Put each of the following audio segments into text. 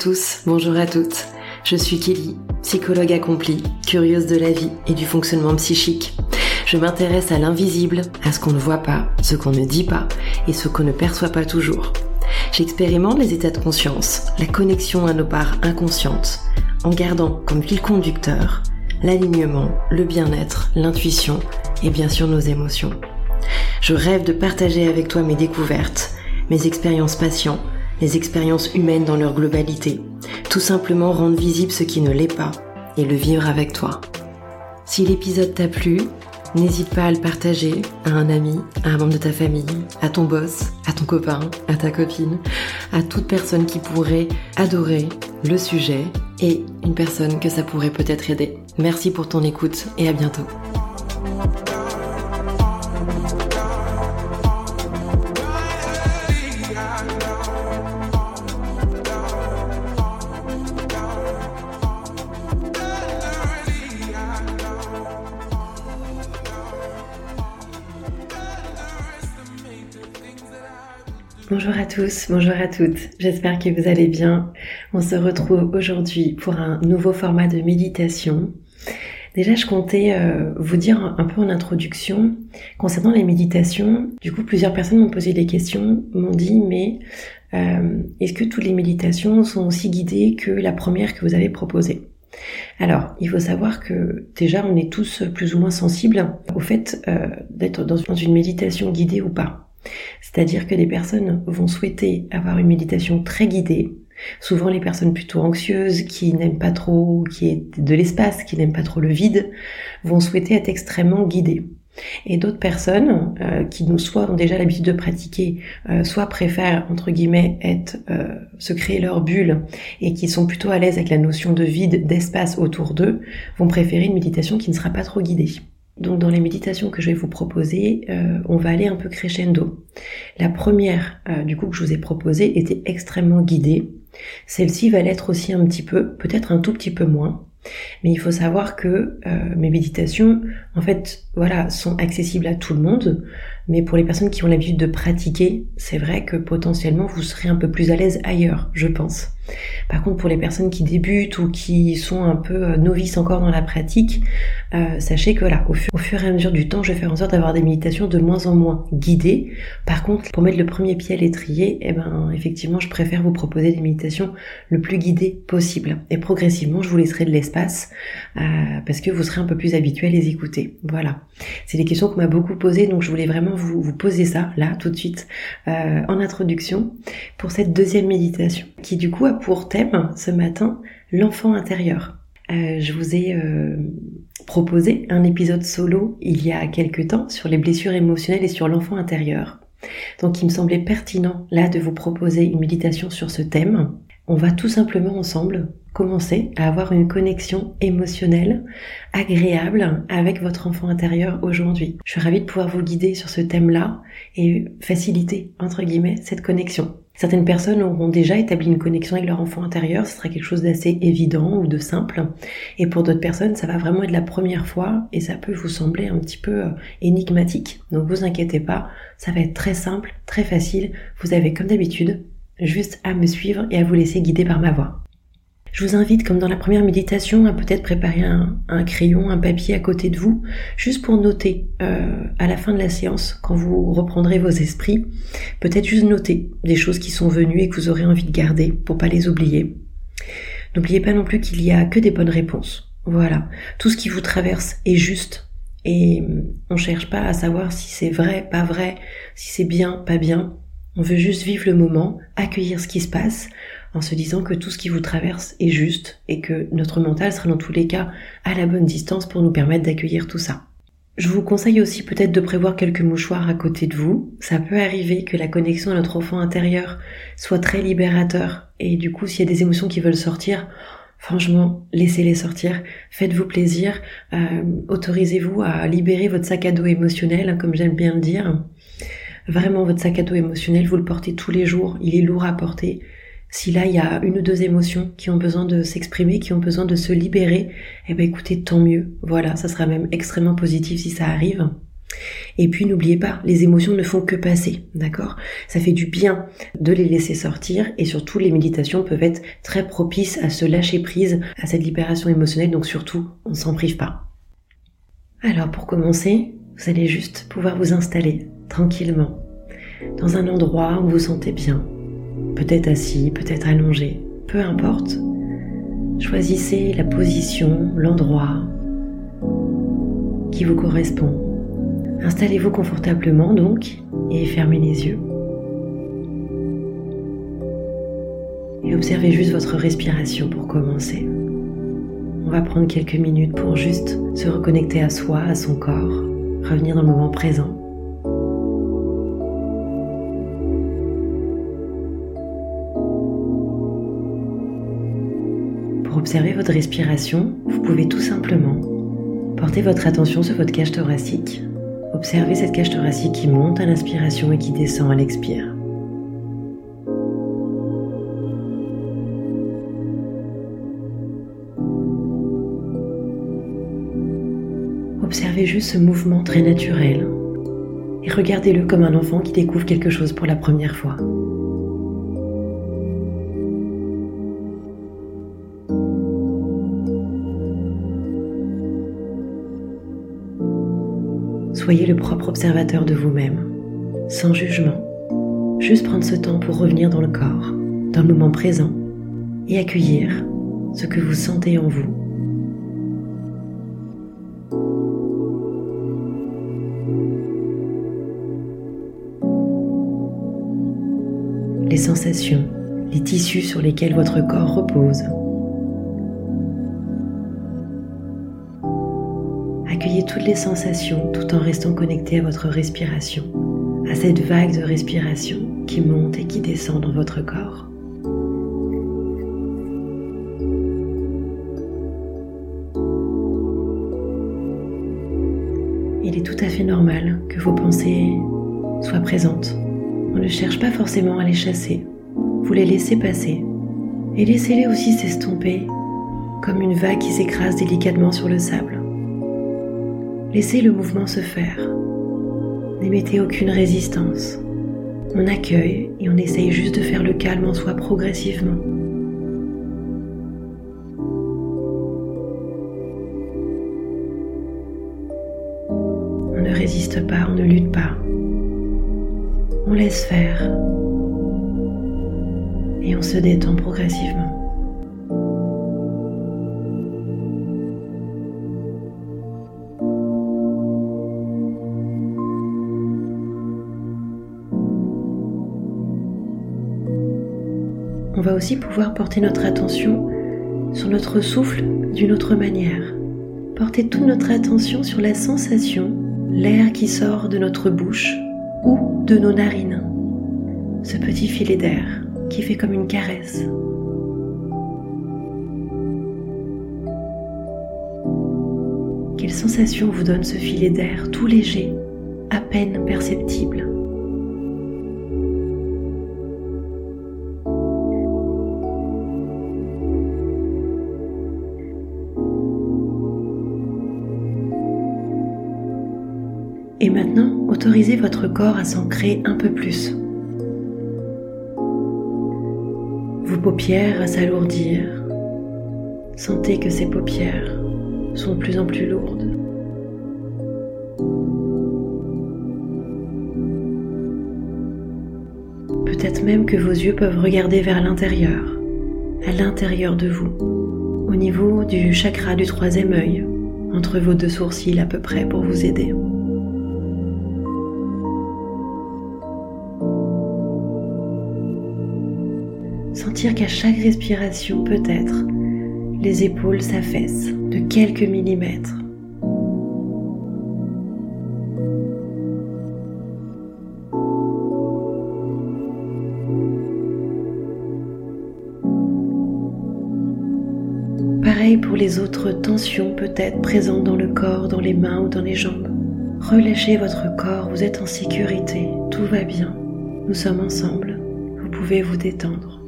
Tous, bonjour à toutes. Je suis Kelly, psychologue accomplie, curieuse de la vie et du fonctionnement psychique. Je m'intéresse à l'invisible, à ce qu'on ne voit pas, ce qu'on ne dit pas et ce qu'on ne perçoit pas toujours. J'expérimente les états de conscience, la connexion à nos parts inconscientes, en gardant comme fil conducteur l'alignement, le bien-être, l'intuition et bien sûr nos émotions. Je rêve de partager avec toi mes découvertes, mes expériences patientes, les expériences humaines dans leur globalité, tout simplement rendre visible ce qui ne l'est pas et le vivre avec toi. Si l'épisode t'a plu, n'hésite pas à le partager à un ami, à un membre de ta famille, à ton boss, à ton copain, à ta copine, à toute personne qui pourrait adorer le sujet et une personne que ça pourrait peut-être aider. Merci pour ton écoute et à bientôt. Bonjour à tous, bonjour à toutes, j'espère que vous allez bien. On se retrouve aujourd'hui pour un nouveau format de méditation. Déjà, je comptais euh, vous dire un peu en introduction concernant les méditations. Du coup, plusieurs personnes m'ont posé des questions, m'ont dit mais euh, est-ce que toutes les méditations sont aussi guidées que la première que vous avez proposée? Alors, il faut savoir que déjà, on est tous plus ou moins sensibles au fait euh, d'être dans une méditation guidée ou pas. C'est-à-dire que des personnes vont souhaiter avoir une méditation très guidée, souvent les personnes plutôt anxieuses, qui n'aiment pas trop, qui est de l'espace, qui n'aiment pas trop le vide, vont souhaiter être extrêmement guidées. Et d'autres personnes euh, qui nous soit ont déjà l'habitude de pratiquer, euh, soit préfèrent entre guillemets être euh, se créer leur bulle et qui sont plutôt à l'aise avec la notion de vide, d'espace autour d'eux, vont préférer une méditation qui ne sera pas trop guidée. Donc dans les méditations que je vais vous proposer, euh, on va aller un peu crescendo. La première, euh, du coup, que je vous ai proposée était extrêmement guidée. Celle-ci va l'être aussi un petit peu, peut-être un tout petit peu moins. Mais il faut savoir que euh, mes méditations, en fait, voilà, sont accessibles à tout le monde. Mais pour les personnes qui ont l'habitude de pratiquer, c'est vrai que potentiellement vous serez un peu plus à l'aise ailleurs, je pense. Par contre, pour les personnes qui débutent ou qui sont un peu euh, novices encore dans la pratique, euh, sachez que voilà, au fur, et à mesure du temps, je vais faire en sorte d'avoir des méditations de moins en moins guidées. Par contre, pour mettre le premier pied à l'étrier, eh ben, effectivement, je préfère vous proposer des méditations le plus guidées possible. Et progressivement, je vous laisserai de l'espace euh, parce que vous serez un peu plus habitué à les écouter. Voilà. C'est des questions qu'on m'a beaucoup posées, donc je voulais vraiment vous, poser ça là tout de suite euh, en introduction pour cette deuxième méditation qui du coup a pour thème ce matin l'enfant intérieur. Euh, je vous ai euh, proposé un épisode solo il y a quelques temps sur les blessures émotionnelles et sur l'enfant intérieur. Donc il me semblait pertinent là de vous proposer une méditation sur ce thème. On va tout simplement ensemble commencer à avoir une connexion émotionnelle agréable avec votre enfant intérieur aujourd'hui. Je suis ravie de pouvoir vous guider sur ce thème-là et faciliter, entre guillemets, cette connexion. Certaines personnes auront déjà établi une connexion avec leur enfant intérieur, ce sera quelque chose d'assez évident ou de simple. Et pour d'autres personnes, ça va vraiment être la première fois et ça peut vous sembler un petit peu euh, énigmatique. Donc vous inquiétez pas, ça va être très simple, très facile. Vous avez comme d'habitude juste à me suivre et à vous laisser guider par ma voix. Je vous invite, comme dans la première méditation, à peut-être préparer un, crayon, un papier à côté de vous, juste pour noter euh, à la fin de la séance, quand vous reprendrez vos esprits, peut-être juste noter des choses qui sont venues et que vous aurez envie de garder pour pas les oublier. N'oubliez pas non plus qu'il y a que des bonnes réponses. Voilà, tout ce qui vous traverse est juste et on cherche pas à savoir si c'est vrai, pas vrai, si c'est bien, pas bien. On veut juste vivre le moment, accueillir ce qui se passe, en se disant que tout ce qui vous traverse est juste et que notre mental sera dans tous les cas à la bonne distance pour nous permettre d'accueillir tout ça. Je vous conseille aussi peut-être de prévoir quelques mouchoirs à côté de vous. Ça peut arriver que la connexion à notre enfant intérieur soit très libérateur et du coup s'il y a des émotions qui veulent sortir, franchement, laissez-les sortir, faites-vous plaisir, euh, autorisez-vous à libérer votre sac à dos émotionnel, comme j'aime bien le dire. Vraiment, votre sac à dos émotionnel, vous le portez tous les jours, il est lourd à porter. Si là il y a une ou deux émotions qui ont besoin de s'exprimer, qui ont besoin de se libérer, eh ben écoutez, tant mieux. Voilà, ça sera même extrêmement positif si ça arrive. Et puis n'oubliez pas, les émotions ne font que passer, d'accord? Ça fait du bien de les laisser sortir et surtout les méditations peuvent être très propices à se lâcher prise à cette libération émotionnelle, donc surtout on ne s'en prive pas. Alors pour commencer, vous allez juste pouvoir vous installer tranquillement dans un endroit où vous sentez bien, peut-être assis, peut-être allongé, peu importe. Choisissez la position, l'endroit qui vous correspond. Installez-vous confortablement donc et fermez les yeux. Et observez juste votre respiration pour commencer. On va prendre quelques minutes pour juste se reconnecter à soi, à son corps, revenir dans le moment présent. Pour observer votre respiration, vous pouvez tout simplement porter votre attention sur votre cage thoracique Observez cette cage thoracique qui monte à l'inspiration et qui descend à l'expire. Observez juste ce mouvement très naturel et regardez-le comme un enfant qui découvre quelque chose pour la première fois. Soyez le propre observateur de vous-même, sans jugement. Juste prendre ce temps pour revenir dans le corps, dans le moment présent, et accueillir ce que vous sentez en vous. Les sensations, les tissus sur lesquels votre corps repose, toutes les sensations tout en restant connecté à votre respiration, à cette vague de respiration qui monte et qui descend dans votre corps. Il est tout à fait normal que vos pensées soient présentes. On ne cherche pas forcément à les chasser. Vous les laissez passer. Et laissez-les aussi s'estomper comme une vague qui s'écrase délicatement sur le sable. Laissez le mouvement se faire. N'émettez aucune résistance. On accueille et on essaye juste de faire le calme en soi progressivement. On ne résiste pas, on ne lutte pas. On laisse faire et on se détend progressivement. On va aussi pouvoir porter notre attention sur notre souffle d'une autre manière. Porter toute notre attention sur la sensation, l'air qui sort de notre bouche ou de nos narines. Ce petit filet d'air qui fait comme une caresse. Quelle sensation vous donne ce filet d'air tout léger, à peine perceptible? Et maintenant, autorisez votre corps à s'ancrer un peu plus. Vos paupières à s'alourdir. Sentez que ces paupières sont de plus en plus lourdes. Peut-être même que vos yeux peuvent regarder vers l'intérieur, à l'intérieur de vous, au niveau du chakra du troisième œil, entre vos deux sourcils à peu près pour vous aider. Qu'à chaque respiration, peut-être, les épaules s'affaissent de quelques millimètres. Pareil pour les autres tensions peut-être présentes dans le corps, dans les mains ou dans les jambes. Relâchez votre corps, vous êtes en sécurité, tout va bien. Nous sommes ensemble, vous pouvez vous détendre.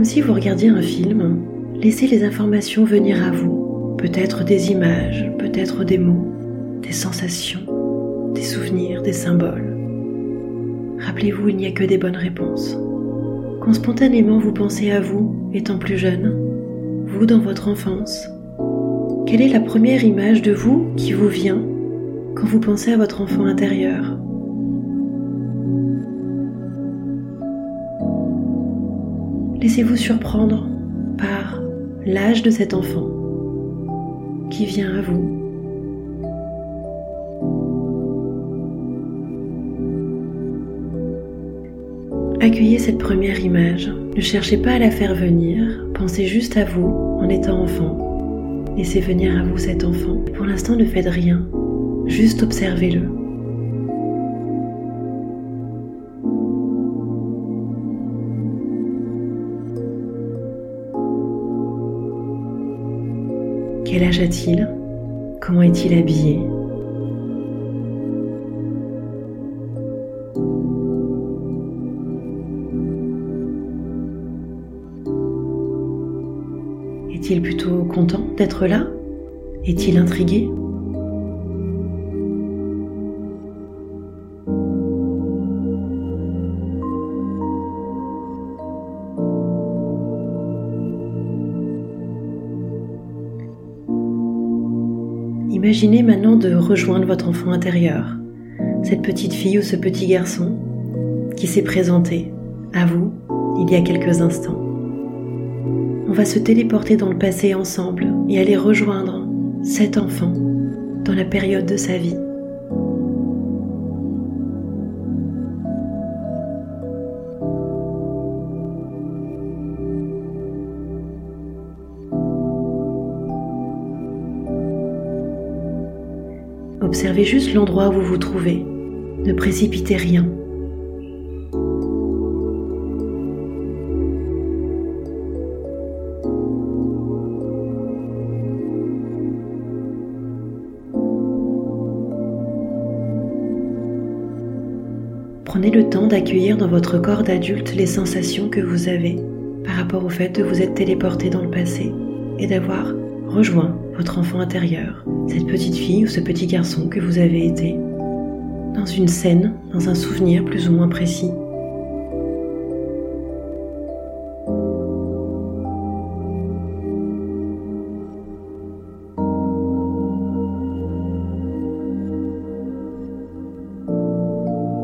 Comme si vous regardiez un film, laissez les informations venir à vous. Peut-être des images, peut-être des mots, des sensations, des souvenirs, des symboles. Rappelez-vous, il n'y a que des bonnes réponses. Quand spontanément vous pensez à vous, étant plus jeune, vous dans votre enfance, quelle est la première image de vous qui vous vient quand vous pensez à votre enfant intérieur? Laissez-vous surprendre par l'âge de cet enfant qui vient à vous. Accueillez cette première image. Ne cherchez pas à la faire venir. Pensez juste à vous en étant enfant. Laissez venir à vous cet enfant. Pour l'instant, ne faites rien. Juste observez-le. Quel âge a-t-il? Comment est-il habillé? Est-il plutôt content d'être là? Est-il intrigué? Rejoindre votre enfant intérieur, cette petite fille ou ce petit garçon qui s'est présenté à vous il y a quelques instants. On va se téléporter dans le passé ensemble et aller rejoindre cet enfant dans la période de sa vie. Observez juste l'endroit où vous vous trouvez. Ne précipitez rien. Prenez le temps d'accueillir dans votre corps d'adulte les sensations que vous avez par rapport au fait de vous être téléporté dans le passé et d'avoir rejoint votre enfant intérieur, cette petite fille ou ce petit garçon que vous avez été, dans une scène, dans un souvenir plus ou moins précis.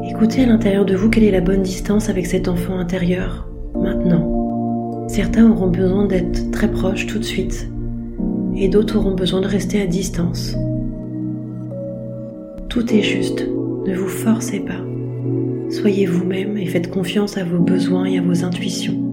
Écoutez à l'intérieur de vous quelle est la bonne distance avec cet enfant intérieur maintenant. Certains auront besoin d'être très proches tout de suite et d'autres auront besoin de rester à distance. Tout est juste, ne vous forcez pas. Soyez vous-même et faites confiance à vos besoins et à vos intuitions.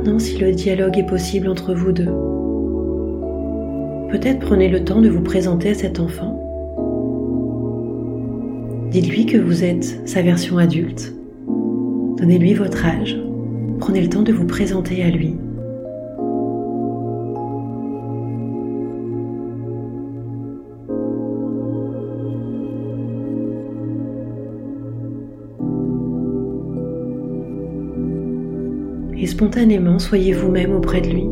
Maintenant si le dialogue est possible entre vous deux. Peut-être prenez le temps de vous présenter à cet enfant. Dites-lui que vous êtes sa version adulte. Donnez-lui votre âge. Prenez le temps de vous présenter à lui. Spontanément soyez vous-même auprès de lui.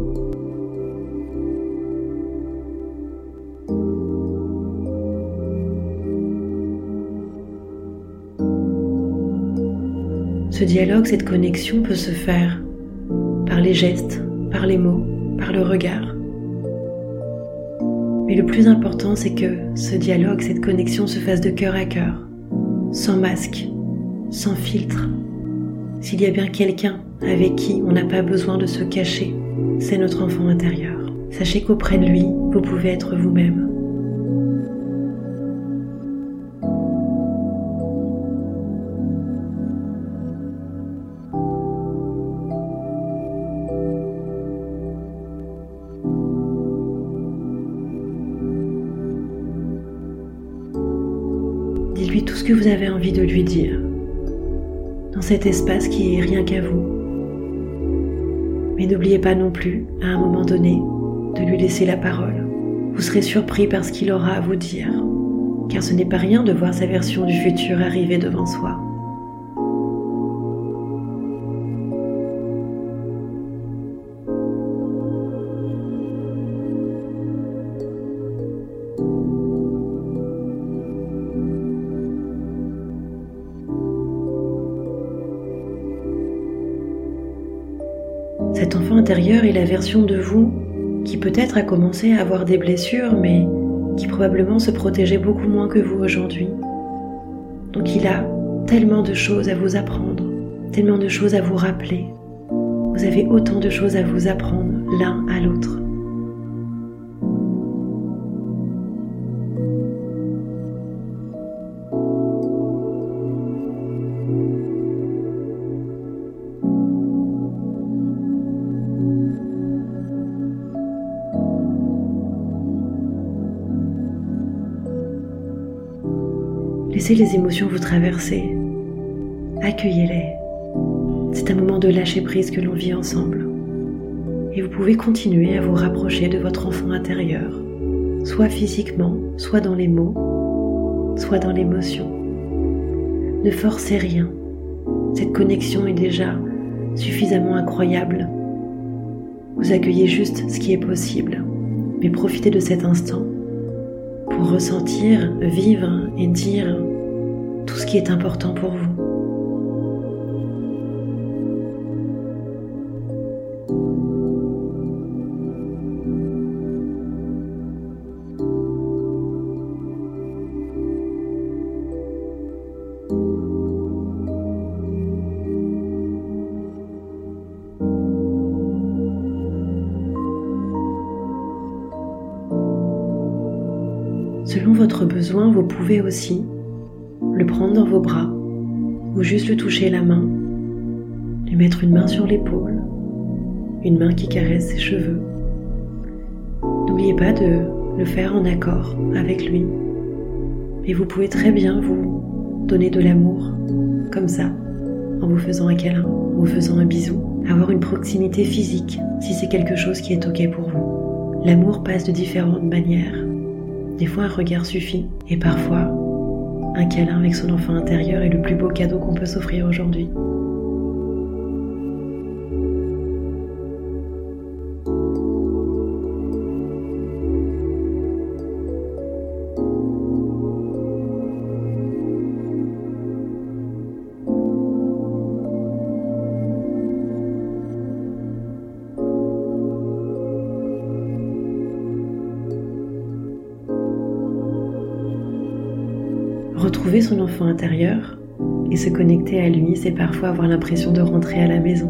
Ce dialogue, cette connexion peut se faire par les gestes, par les mots, par le regard. Mais le plus important, c'est que ce dialogue, cette connexion se fasse de cœur à cœur, sans masque, sans filtre. S'il y a bien quelqu'un avec qui on n'a pas besoin de se cacher, c'est notre enfant intérieur. Sachez qu'auprès de lui, vous pouvez être vous-même. Dites-lui tout ce que vous avez envie de lui dire, dans cet espace qui est rien qu'à vous. N'oubliez pas non plus, à un moment donné, de lui laisser la parole. Vous serez surpris par ce qu'il aura à vous dire, car ce n'est pas rien de voir sa version du futur arriver devant soi. Enfant intérieur est la version de vous qui peut-être a commencé à avoir des blessures, mais qui probablement se protégeait beaucoup moins que vous aujourd'hui. Donc il a tellement de choses à vous apprendre, tellement de choses à vous rappeler. Vous avez autant de choses à vous apprendre l'un à l'autre. Les émotions vous traverser. Accueillez-les. C'est un moment de lâcher prise que l'on vit ensemble. Et vous pouvez continuer à vous rapprocher de votre enfant intérieur, soit physiquement, soit dans les mots, soit dans l'émotion. Ne forcez rien. Cette connexion est déjà suffisamment incroyable. Vous accueillez juste ce qui est possible, mais profitez de cet instant pour ressentir, vivre et dire tout ce qui est important pour vous. Selon votre besoin, vous pouvez aussi le prendre dans vos bras ou juste le toucher la main, lui mettre une main sur l'épaule, une main qui caresse ses cheveux. N'oubliez pas de le faire en accord avec lui. Et vous pouvez très bien vous donner de l'amour, comme ça, en vous faisant un câlin, en vous faisant un bisou, avoir une proximité physique si c'est quelque chose qui est OK pour vous. L'amour passe de différentes manières. Des fois, un regard suffit. Et parfois, un câlin avec son enfant intérieur est le plus beau cadeau qu'on peut s'offrir aujourd'hui. Son enfant intérieur et se connecter à lui, c'est parfois avoir l'impression de rentrer à la maison.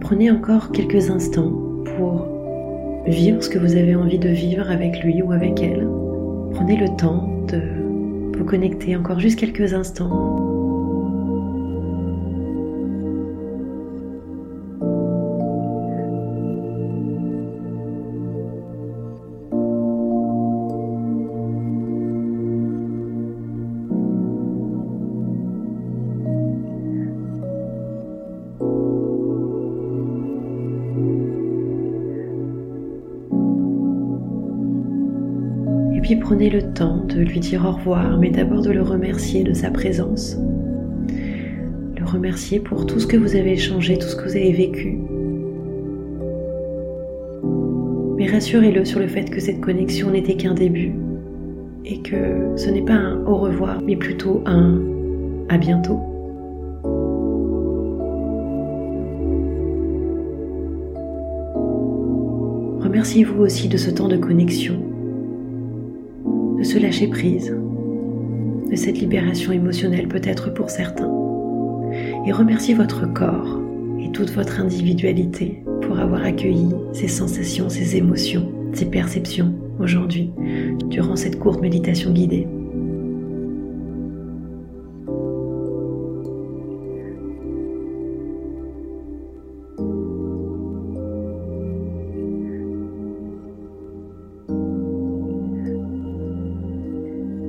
Prenez encore quelques instants pour vivre ce que vous avez envie de vivre avec lui ou avec elle. Prenez le temps de vous connecter encore juste quelques instants prenez le temps de lui dire au revoir, mais d'abord de le remercier de sa présence. Le remercier pour tout ce que vous avez échangé, tout ce que vous avez vécu. Mais rassurez-le sur le fait que cette connexion n'était qu'un début et que ce n'est pas un au revoir, mais plutôt un à bientôt. Remerciez-vous aussi de ce temps de connexion de se lâcher prise, de cette libération émotionnelle peut-être pour certains. Et remerciez votre corps et toute votre individualité pour avoir accueilli ces sensations, ces émotions, ces perceptions aujourd'hui durant cette courte méditation guidée.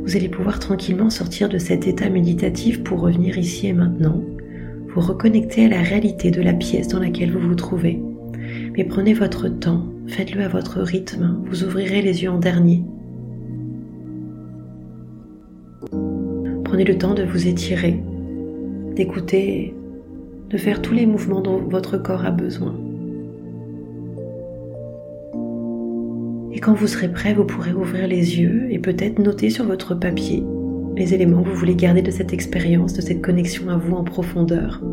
Vous allez pouvoir tranquillement sortir de cet état méditatif pour revenir ici et maintenant, vous reconnecter à la réalité de la pièce dans laquelle vous vous trouvez. Mais prenez votre temps, faites-le à votre rythme, vous ouvrirez les yeux en dernier. Prenez le temps de vous étirer, d'écouter, de faire tous les mouvements dont votre corps a besoin. Et quand vous serez prêt, vous pourrez ouvrir les yeux et peut-être noter sur votre papier les éléments que vous voulez garder de cette expérience, de cette connexion à vous en profondeur,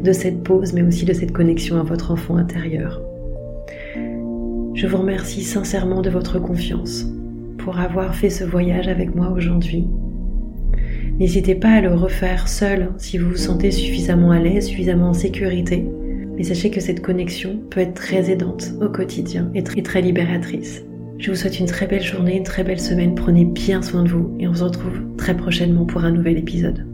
de cette pause, mais aussi de cette connexion à votre enfant intérieur. Je vous remercie sincèrement de votre confiance pour avoir fait ce voyage avec moi aujourd'hui. N'hésitez pas à le refaire seul si vous vous sentez suffisamment à l'aise, suffisamment en sécurité. Mais sachez que cette connexion peut être très aidante au quotidien et très libératrice. Je vous souhaite une très belle journée, une très belle semaine. Prenez bien soin de vous et on se retrouve très prochainement pour un nouvel épisode.